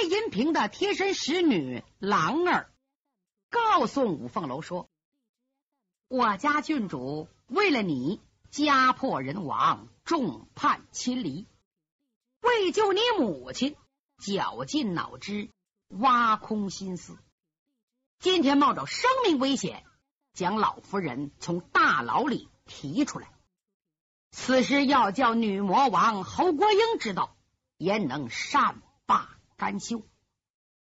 魏银平的贴身使女郎儿告诉五凤楼说：“我家郡主为了你家破人亡，众叛亲离，为救你母亲，绞尽脑汁，挖空心思，今天冒着生命危险，将老夫人从大牢里提出来。此事要叫女魔王侯国英知道，焉能善罢甘休？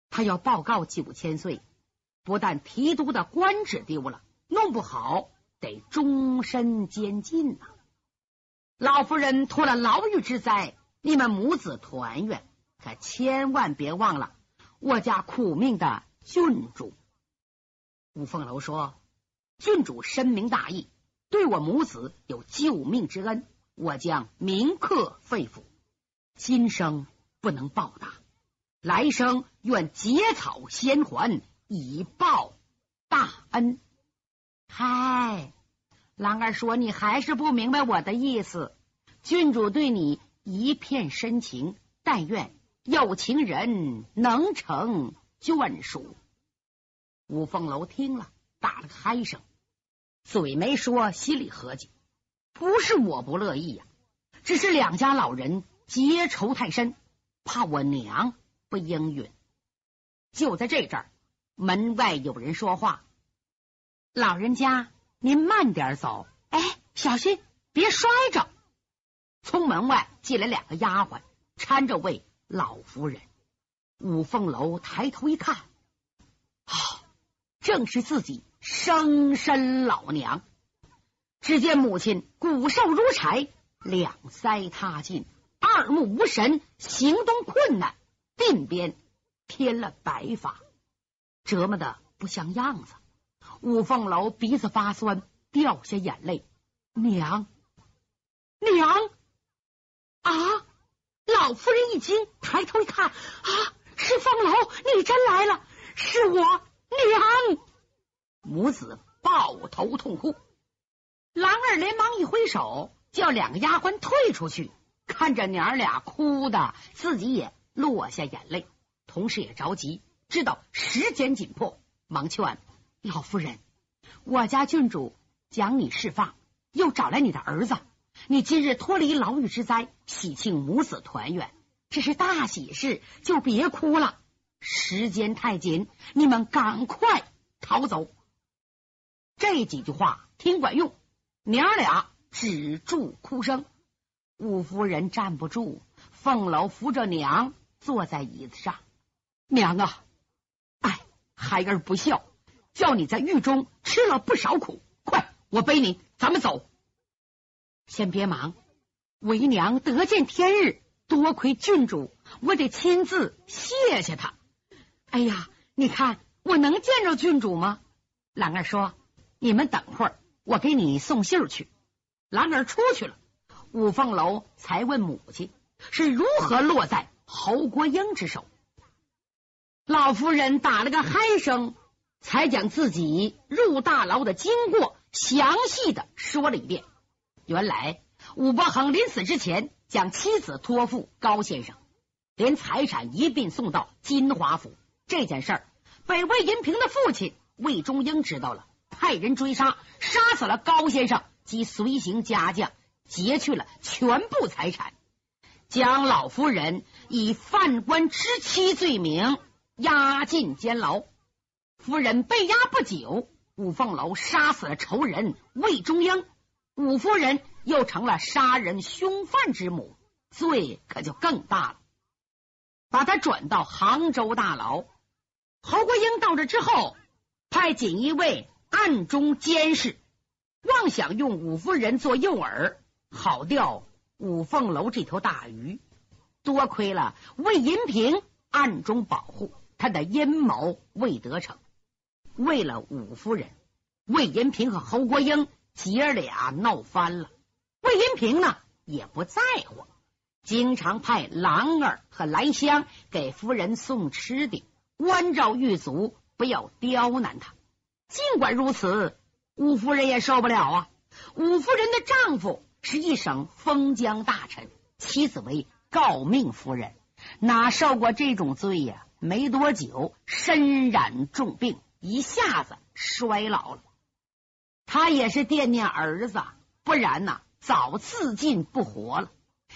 他要报告九千岁，不但提督的官职丢了，弄不好得终身监禁呐！老夫人脱了牢狱之灾，你们母子团圆，可千万别忘了我家苦命的郡主。五凤楼说：“郡主深明大义。”对我母子有救命之恩，我将铭刻肺腑。今生不能报答，来生愿结草衔环，以报大恩。嗨，兰儿说你还是不明白我的意思。郡主对你一片深情，但愿有情人能成眷属。五凤楼听了，打了个嗨声。嘴没说，心里合计，不是我不乐意呀，只是两家老人结仇太深，怕我娘不应允。就在这阵儿，门外有人说话：“老人家，您慢点走，哎，小心别摔着。”从门外进来两个丫鬟，搀着位老夫人。五凤楼抬头一看，啊，正是自己。生身老娘，只见母亲骨瘦如柴，两腮塌尽，二目无神，行动困难，鬓边添了白发，折磨的不像样子。五凤楼鼻子发酸，掉下眼泪。娘，娘啊！老夫人一惊，抬头一看，啊，是凤楼，你真来了，是我娘。母子抱头痛哭，兰儿连忙一挥手，叫两个丫鬟退出去。看着娘俩哭的，自己也落下眼泪，同时也着急，知道时间紧迫，忙劝老夫人：“我家郡主将你释放，又找来你的儿子，你今日脱离牢狱之灾，喜庆母子团圆，这是大喜事，就别哭了。时间太紧，你们赶快逃走。”这几句话挺管用，娘俩止住哭声。五夫人站不住，凤楼扶着娘坐在椅子上。娘啊，哎，孩儿不孝，叫你在狱中吃了不少苦。快，我背你，咱们走。先别忙，为娘得见天日，多亏郡主，我得亲自谢谢他。哎呀，你看我能见着郡主吗？兰儿说。你们等会儿，我给你送信儿去。兰儿出去了，五凤楼才问母亲是如何落在侯国英之手。老夫人打了个嗨声，才将自己入大牢的经过详细的说了一遍。原来武伯衡临死之前，将妻子托付高先生，连财产一并送到金华府。这件事儿被魏银平的父亲魏忠英知道了。派人追杀，杀死了高先生及随行家将，劫去了全部财产，将老夫人以犯官之妻罪名押进监牢。夫人被押不久，五凤楼杀死了仇人魏忠英，五夫人又成了杀人凶犯之母，罪可就更大了。把他转到杭州大牢。侯国英到这之后，派锦衣卫。暗中监视，妄想用五夫人做诱饵，好钓五凤楼这条大鱼。多亏了魏银平暗中保护，他的阴谋未得逞。为了五夫人，魏银平和侯国英姐儿俩闹翻了。魏银平呢也不在乎，经常派郎儿和兰香给夫人送吃的，关照狱卒，不要刁难他。尽管如此，五夫人也受不了啊！五夫人的丈夫是一省封疆大臣，妻子为诰命夫人，哪受过这种罪呀？没多久，身染重病，一下子衰老了。他也是惦念儿子，不然呐，早自尽不活了。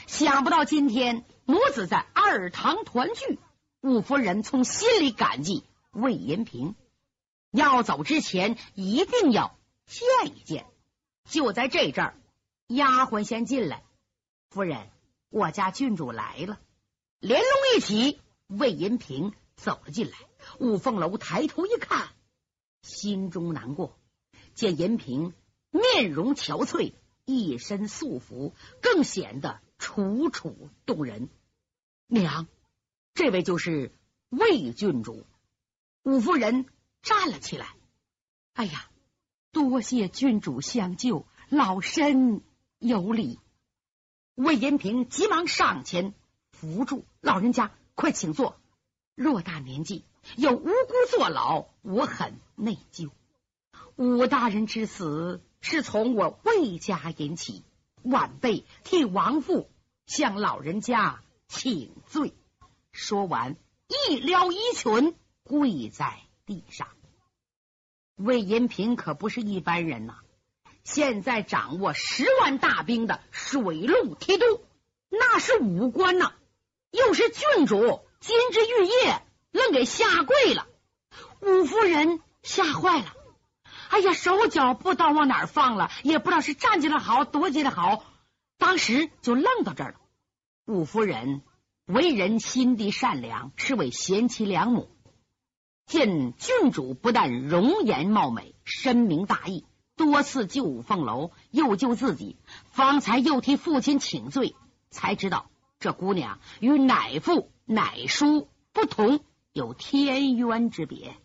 想不到今天母子在二堂团聚，五夫人从心里感激魏延平，要走之前一定要见一见。就在这阵儿，丫鬟先进来，夫人，我家郡主来了。连龙一起，魏银平走了进来。五凤楼抬头一看，心中难过，见银平面容憔悴，一身素服，更显得楚楚动人。娘，这位就是魏郡主。五夫人站了起来。哎呀！多谢郡主相救，老身有礼。魏延平急忙上前扶住老人家，快请坐。偌大年纪有无辜坐牢，我很内疚。武大人之死是从我魏家引起，晚辈替亡父向老人家请罪。说完，一撩衣裙，跪在地上。魏延平可不是一般人呐！现在掌握十万大兵的水陆提督，那是武官呐，又是郡主，金枝玉叶，愣给下跪了。五夫人吓坏了，哎呀，手脚不知道往哪儿放了，也不知道是站起来好，躲起来好，当时就愣到这儿了。五夫人为人心地善良，是位贤妻良母。见郡主不但容颜貌美、深明大义，多次救五凤楼，又救自己，方才又替父亲请罪，才知道这姑娘与乃父乃叔不同，有天渊之别。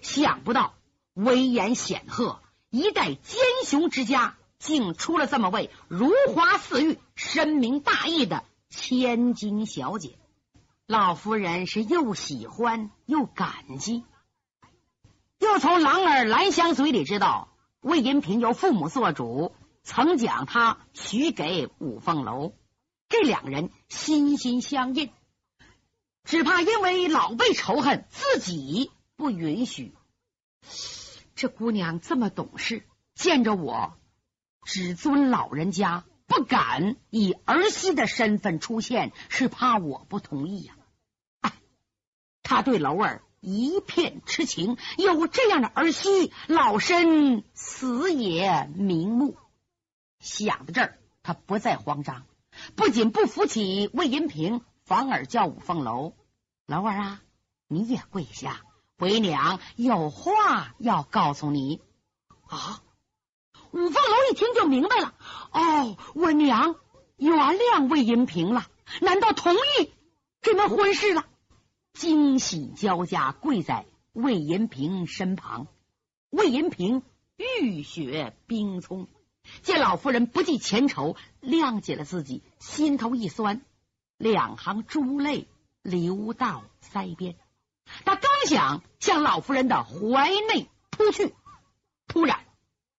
想不到威严显赫、一代奸雄之家，竟出了这么位如花似玉、深明大义的千金小姐。老夫人是又喜欢又感激，又从郎儿兰香嘴里知道魏银平由父母做主，曾将他许给五凤楼，这两人心心相印，只怕因为老辈仇恨，自己不允许。这姑娘这么懂事，见着我只尊老人家，不敢以儿媳的身份出现，是怕我不同意呀。他对楼儿一片痴情，有这样的儿媳，老身死也瞑目。想到这儿，他不再慌张，不仅不扶起魏银平，反而叫五凤楼楼儿啊，你也跪下，为娘有话要告诉你啊。五凤楼一听就明白了，哦，我娘原谅魏银平了，难道同意这门婚事了？惊喜交加，跪在魏延平身旁。魏延平浴血冰葱，见老夫人不计前仇，谅解了自己，心头一酸，两行珠泪流到腮边。他刚想向老夫人的怀内扑去，突然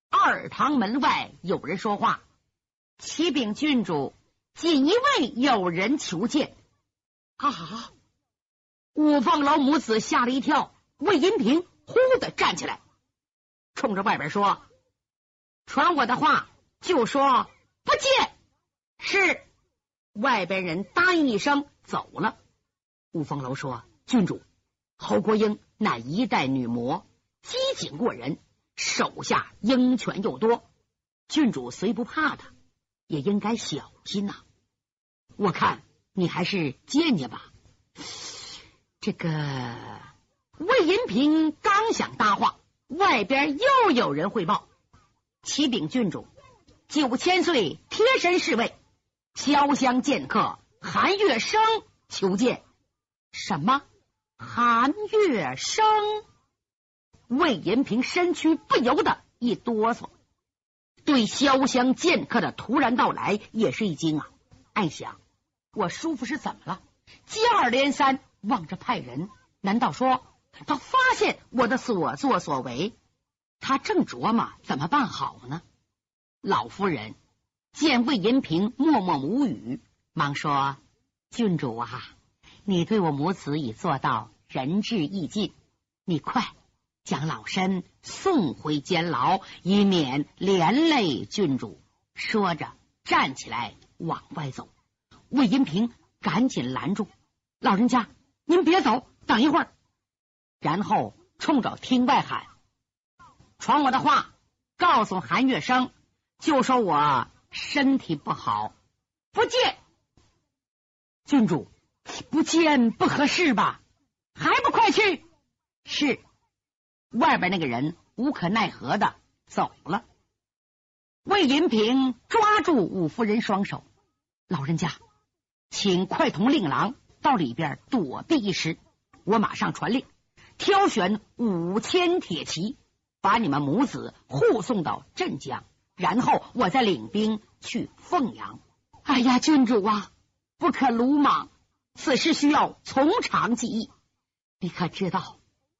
二堂门外有人说话：“启禀郡主，锦衣卫有人求见。”啊！五凤楼母子吓了一跳，魏银平忽的站起来，冲着外边说：“传我的话，就说不见。”是外边人答应一声走了。五凤楼说：“郡主，侯国英乃一代女魔，机警过人，手下鹰犬又多。郡主虽不怕他，也应该小心呐。我看你还是见见吧。”这个魏银平刚想搭话，外边又有人汇报：启禀郡主，九千岁贴身侍卫潇湘剑客韩月生求见。什么？韩月生？魏银平身躯不由得一哆嗦，对潇湘剑客的突然到来也是一惊啊！暗想：我叔父是怎么了？接二连三。望着派人，难道说他发现我的所作所为？他正琢磨怎么办好呢？老夫人见魏银平默默无语，忙说：“郡主啊，你对我母子已做到仁至义尽，你快将老身送回监牢，以免连累郡主。说着，站起来往外走。魏银平赶紧拦住：“老人家，您别走，等一会儿。”然后冲着厅外喊：“传我的话，告诉韩月生，就说我身体不好，不见郡主。”不见不合适吧？还不快去！是外边那个人无可奈何的走了。魏银平抓住武夫人双手，老人家，请快同令郎到里边躲避一时。我马上传令，挑选五千铁骑，把你们母子护送到镇江，然后我再领兵去凤阳。哎呀，郡主啊，不可鲁莽。此事需要从长计议，你可知道，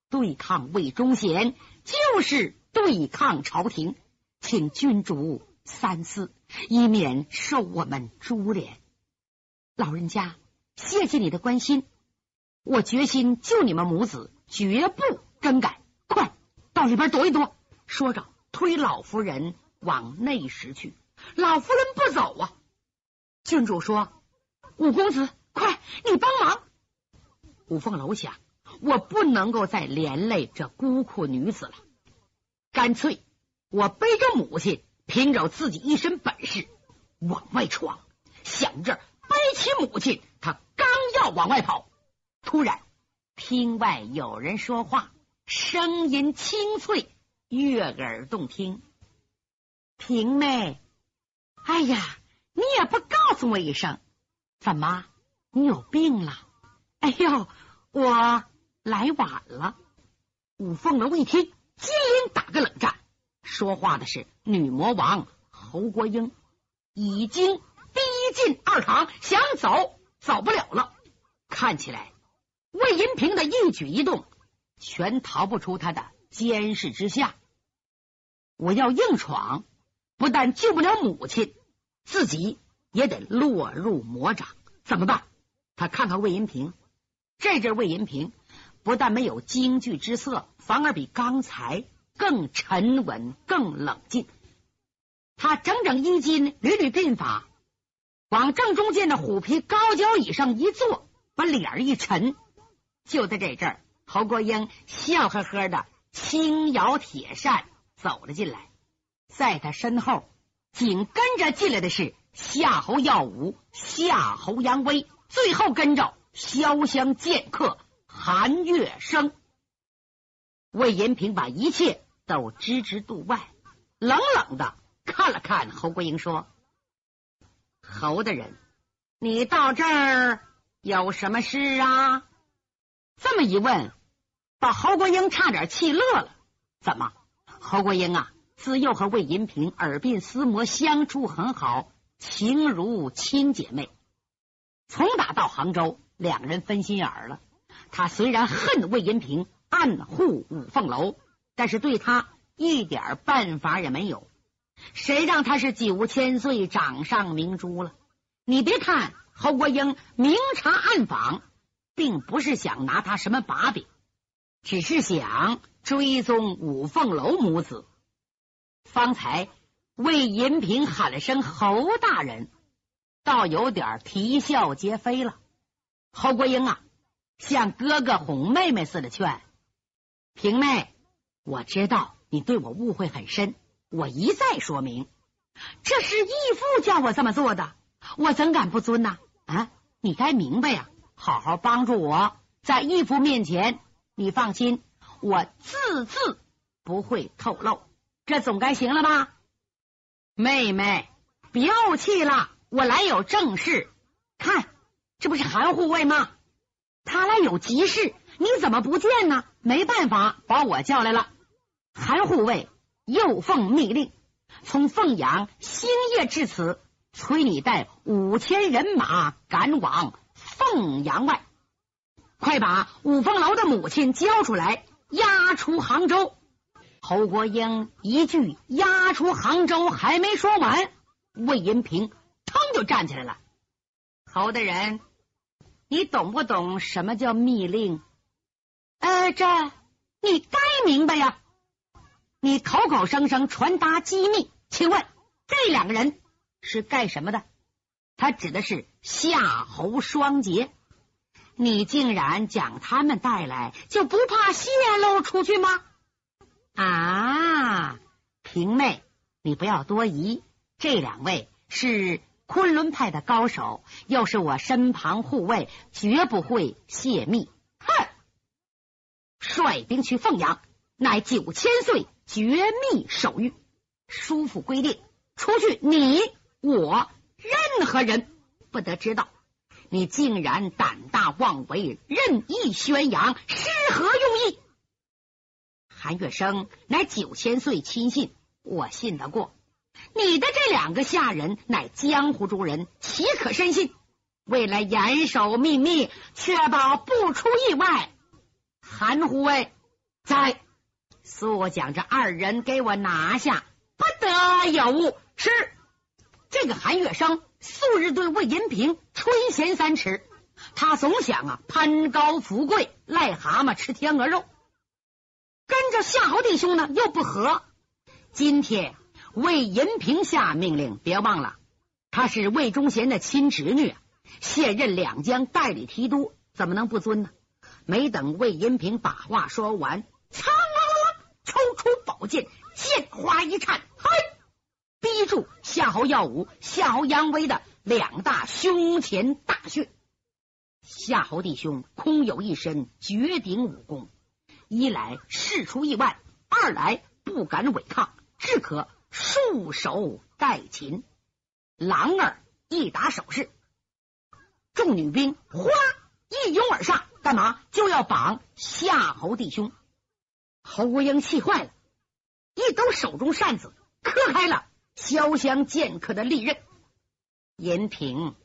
对抗魏忠贤就是对抗朝廷，请郡主三思，以免受我们株连。老人家，谢谢你的关心，我决心救你们母子，绝不更改。快到里边躲一躲。说着，推老夫人往内室去。老夫人不走啊！郡主说：“五公子。”快，你帮忙！五凤楼想，我不能够再连累这孤苦女子了，干脆我背着母亲，凭着自己一身本事往外闯。想着背起母亲，他刚要往外跑，突然厅外有人说话，声音清脆，悦耳动听。平妹，哎呀，你也不告诉我一声，怎么？你有病了！哎呦，我来晚了。五凤楼一听，金灵打个冷战。说话的是女魔王侯国英，已经逼近二堂，想走走不了了。看起来魏银平的一举一动，全逃不出他的监视之下。我要硬闯，不但救不了母亲，自己也得落入魔掌。怎么办？他看看魏银平，这阵魏银平不但没有惊惧之色，反而比刚才更沉稳、更冷静。他整整衣襟，屡屡鬓发，往正中间的虎皮高脚椅上一坐，把脸一沉。就在这阵儿，侯国英笑呵呵的轻摇铁扇走了进来，在他身后紧跟着进来的是夏侯耀武、夏侯扬威。最后跟着潇湘剑客韩月生，魏延平把一切都置之度外，冷冷的看了看侯国英，说：“侯大人，你到这儿有什么事啊？”这么一问，把侯国英差点气乐了。怎么，侯国英啊，自幼和魏银平耳鬓厮磨，相处很好，情如亲姐妹。从打到杭州，两人分心眼儿了。他虽然恨魏银平暗护五凤楼，但是对他一点办法也没有。谁让他是九千岁掌上明珠了？你别看侯国英明察暗访，并不是想拿他什么把柄，只是想追踪五凤楼母子。方才魏银平喊了声“侯大人”。倒有点啼笑皆非了。侯国英啊，像哥哥哄妹妹似的劝平妹：“我知道你对我误会很深，我一再说明，这是义父叫我这么做的，我怎敢不遵呢？啊，你该明白呀，好好帮助我，在义父面前，你放心，我字字不会透露，这总该行了吧？妹妹，别怄气了。”我来有正事，看，这不是韩护卫吗？他来有急事，你怎么不见呢？没办法，把我叫来了。韩护卫又奉密令，从凤阳星夜至此，催你带五千人马赶往凤阳外，快把五凤楼的母亲交出来，押出杭州。侯国英一句“押出杭州”还没说完，魏银平。腾就站起来了，侯大人，你懂不懂什么叫密令？呃，这你该明白呀。你口口声声传达机密，请问这两个人是干什么的？他指的是夏侯双杰。你竟然将他们带来，就不怕泄露出去吗？啊，平妹，你不要多疑，这两位是昆仑派的高手，又是我身旁护卫，绝不会泄密。哼！率兵去凤阳，乃九千岁绝密手谕，叔父规定，除去你我，任何人不得知道。你竟然胆大妄为，任意宣扬，是何用意？韩月生乃九千岁亲信，我信得过。你的这两个下人乃江湖中人，岂可深信？为了严守秘密，确保不出意外，韩护卫在，速将这二人给我拿下，不得有误。是这个韩月生。素日对魏银平垂涎三尺，他总想啊攀高富贵，癞蛤蟆吃天鹅肉。跟着夏侯弟兄呢又不和。今天魏银平下命令，别忘了他是魏忠贤的亲侄女，现任两江代理提督，怎么能不尊呢？没等魏银平把话说完，操剑，剑花一颤，嘿！逼住夏侯耀武、夏侯扬威的两大胸前大穴。夏侯弟兄空有一身绝顶武功，一来事出意外，二来不敢违抗，只可束手待擒。狼儿一打手势，众女兵哗一拥而上，干嘛？就要绑夏侯弟兄。侯国英气坏了，一抖手中扇子，磕开了。潇湘剑客的利刃，严平，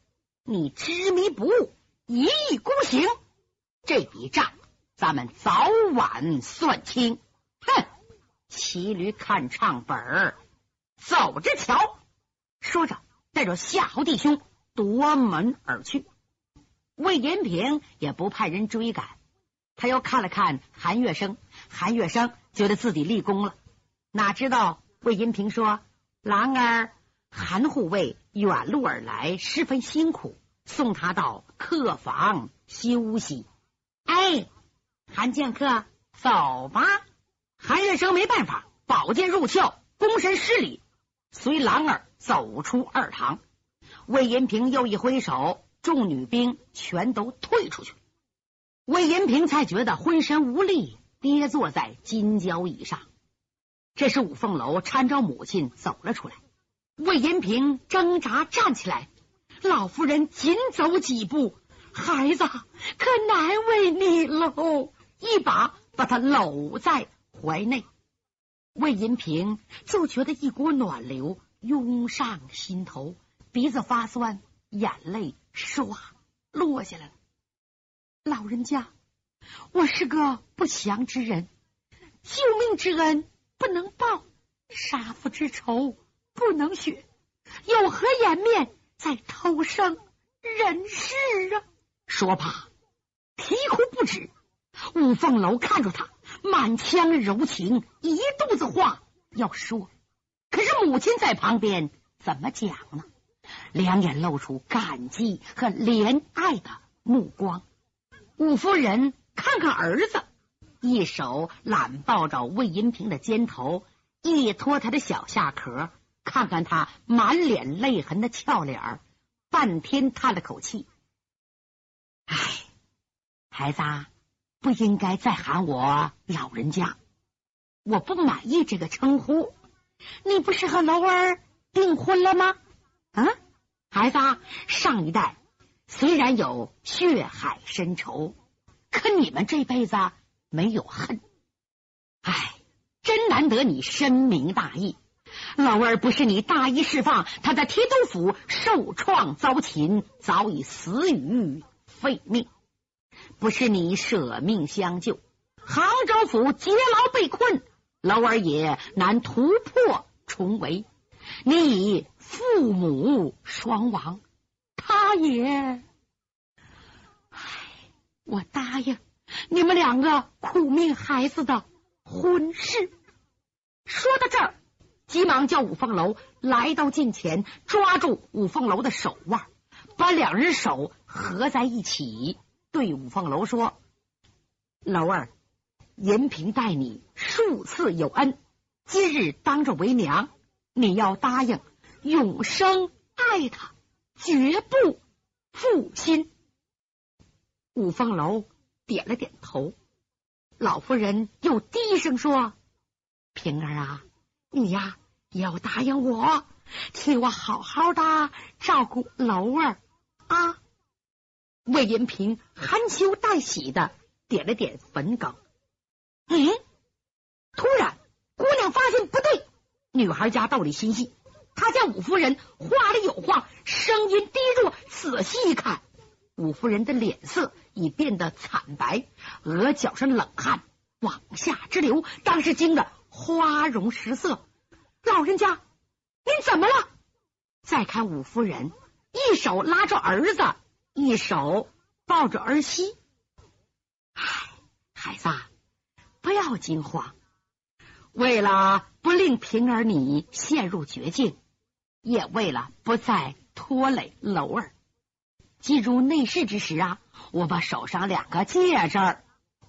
你执迷不悟，一意孤行，这笔账咱们早晚算清。哼！骑驴看唱本儿，走着瞧。说着，带着夏侯弟兄夺门而去。魏延平也不派人追赶，他又看了看韩月生，韩月生觉得自己立功了。哪知道魏银平说。狼儿，韩护卫远路而来，十分辛苦，送他到客房休息。哎，韩剑客，走吧。韩月生没办法，宝剑入鞘，躬身施礼，随狼儿走出二堂。魏银平又一挥手，众女兵全都退出去。魏银平才觉得浑身无力，跌坐在金交椅上。这时，五凤楼搀着母亲走了出来。魏银平挣扎站起来，老夫人紧走几步，孩子可难为你喽！一把把他搂在怀内。魏银平就觉得一股暖流涌上心头，鼻子发酸，眼泪唰落下来了。老人家，我是个不祥之人，救命之恩。不能报杀父之仇，不能雪，有何颜面再偷生人世啊？说罢，啼哭不止。五凤楼看着他，满腔柔情，一肚子话要说，可是母亲在旁边，怎么讲呢？两眼露出感激和怜爱的目光。五夫人看看儿子。一手揽抱着魏银平的肩头，一托他的小下壳，看看他满脸泪痕的俏脸儿，半天叹了口气：“哎，孩子，不应该再喊我老人家，我不满意这个称呼。你不是和楼儿订婚了吗？啊，孩子，上一代虽然有血海深仇，可你们这辈子……”没有恨，哎，真难得你深明大义。老儿不是你大义释放，他在提督府受创遭擒，早已死于废命；不是你舍命相救，杭州府劫牢被困，老儿也难突破重围。你已父母双亡，他也。唉我答应你们两个苦命孩子的婚事。说到这儿，急忙叫五凤楼来到近前，抓住五凤楼的手腕，把两人手合在一起，对五凤楼说：“楼儿，银平待你数次有恩，今日当着为娘，你要答应永生爱他，绝不负心。”五凤楼点了点头，老夫人又低声说。平儿啊，你呀要答应我，替我好好的照顾楼儿啊！魏银平含羞带喜的点了点坟梗。嗯，突然姑娘发现不对，女孩家道理心细，她见五夫人话里有话，声音低弱，仔细一看，五夫人的脸色已变得惨白，额角上冷汗往下直流，当时惊得。花容失色，老人家，您怎么了？再看五夫人，一手拉着儿子，一手抱着儿媳。唉，孩子，不要惊慌。为了不令平儿你陷入绝境，也为了不再拖累楼儿，进入内室之时啊，我把手上两个戒指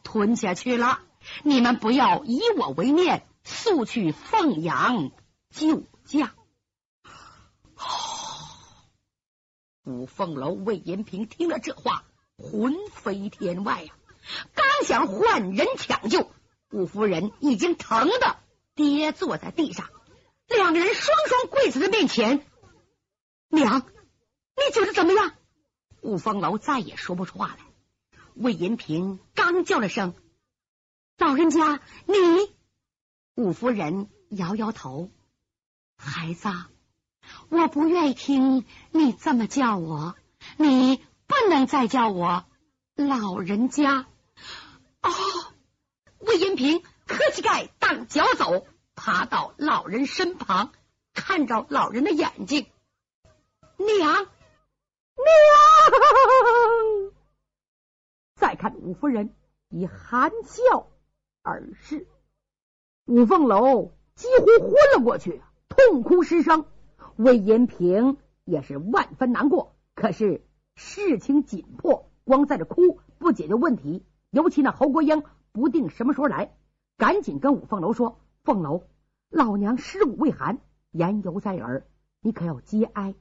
吞下去了。你们不要以我为念。速去凤阳救驾。五凤楼魏延平听了这话，魂飞天外呀！刚想换人抢救，五夫人已经疼的跌坐在地上，两个人双双跪在他面前。娘，你觉得怎么样？五凤楼再也说不出话来。魏银平刚叫了声：“老人家，你。”五夫人摇摇头，孩子，我不愿意听你这么叫我，你不能再叫我老人家。哦，魏延平磕膝盖当脚走，爬到老人身旁，看着老人的眼睛，娘娘。看五夫人，以含笑而视。五凤楼几乎昏了过去，痛哭失声。魏延平也是万分难过，可是事情紧迫，光在这哭不解决问题。尤其那侯国英不定什么时候来，赶紧跟五凤楼说：“凤楼，老娘尸骨未寒，言犹在耳，你可要节哀。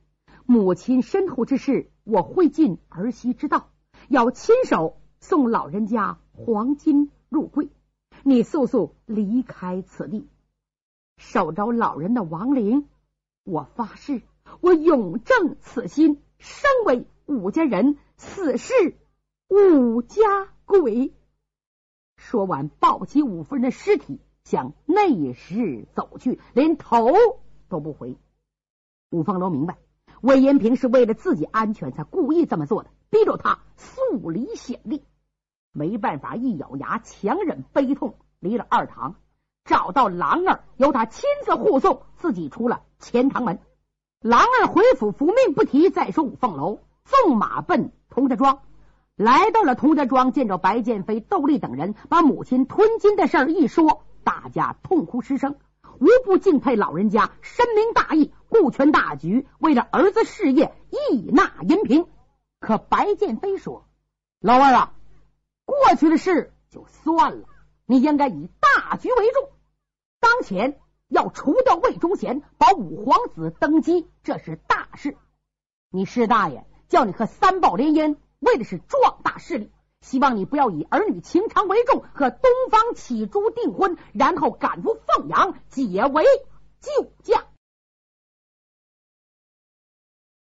母亲身后之事，我会尽儿媳之道，要亲手送老人家黄金入柜。”你速速离开此地，守着老人的亡灵。我发誓，我永正此心，生为武家人，死是武家鬼。说完，抱起五夫人的尸体向内室走去，连头都不回。五凤楼明白，魏延平是为了自己安全才故意这么做的，逼着他速离险地。没办法，一咬牙，强忍悲痛，离了二堂，找到郎儿，由他亲自护送，自己出了前堂门。郎儿回府复命不提，再说五凤楼纵马奔童家庄，来到了童家庄，见着白剑飞、窦丽等人，把母亲吞金的事儿一说，大家痛哭失声，无不敬佩老人家深明大义，顾全大局，为了儿子事业义纳银平。可白剑飞说：“老二啊。”过去的事就算了，你应该以大局为重。当前要除掉魏忠贤，保五皇子登基，这是大事。你师大爷叫你和三宝联姻，为的是壮大势力。希望你不要以儿女情长为重，和东方启珠订婚，然后赶赴凤阳，解围救驾。